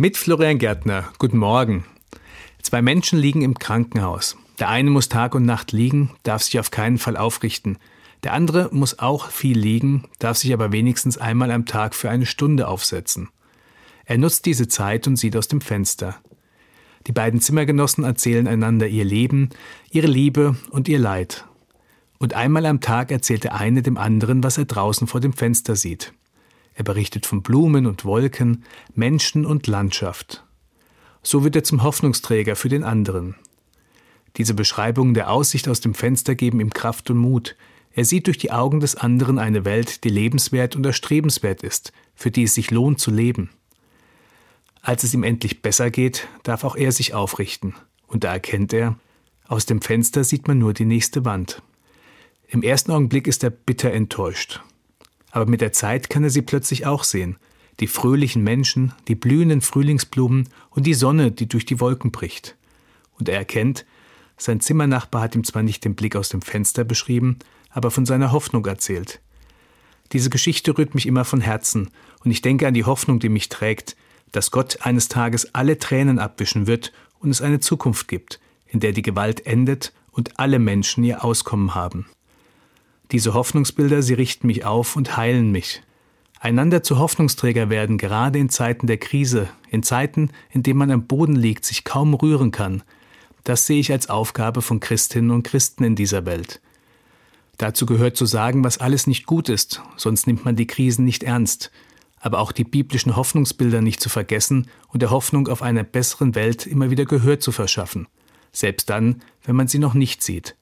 Mit Florian Gärtner. Guten Morgen. Zwei Menschen liegen im Krankenhaus. Der eine muss Tag und Nacht liegen, darf sich auf keinen Fall aufrichten. Der andere muss auch viel liegen, darf sich aber wenigstens einmal am Tag für eine Stunde aufsetzen. Er nutzt diese Zeit und sieht aus dem Fenster. Die beiden Zimmergenossen erzählen einander ihr Leben, ihre Liebe und ihr Leid. Und einmal am Tag erzählt der eine dem anderen, was er draußen vor dem Fenster sieht. Er berichtet von Blumen und Wolken, Menschen und Landschaft. So wird er zum Hoffnungsträger für den anderen. Diese Beschreibungen der Aussicht aus dem Fenster geben ihm Kraft und Mut. Er sieht durch die Augen des anderen eine Welt, die lebenswert und erstrebenswert ist, für die es sich lohnt zu leben. Als es ihm endlich besser geht, darf auch er sich aufrichten, und da erkennt er, aus dem Fenster sieht man nur die nächste Wand. Im ersten Augenblick ist er bitter enttäuscht aber mit der Zeit kann er sie plötzlich auch sehen. Die fröhlichen Menschen, die blühenden Frühlingsblumen und die Sonne, die durch die Wolken bricht. Und er erkennt, sein Zimmernachbar hat ihm zwar nicht den Blick aus dem Fenster beschrieben, aber von seiner Hoffnung erzählt. Diese Geschichte rührt mich immer von Herzen, und ich denke an die Hoffnung, die mich trägt, dass Gott eines Tages alle Tränen abwischen wird und es eine Zukunft gibt, in der die Gewalt endet und alle Menschen ihr Auskommen haben. Diese Hoffnungsbilder, sie richten mich auf und heilen mich. Einander zu Hoffnungsträger werden, gerade in Zeiten der Krise, in Zeiten, in denen man am Boden liegt, sich kaum rühren kann, das sehe ich als Aufgabe von Christinnen und Christen in dieser Welt. Dazu gehört zu sagen, was alles nicht gut ist, sonst nimmt man die Krisen nicht ernst, aber auch die biblischen Hoffnungsbilder nicht zu vergessen und der Hoffnung auf einer besseren Welt immer wieder Gehör zu verschaffen, selbst dann, wenn man sie noch nicht sieht.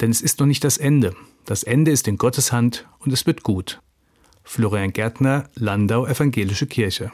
Denn es ist noch nicht das Ende, das Ende ist in Gottes Hand und es wird gut. Florian Gärtner, Landau Evangelische Kirche.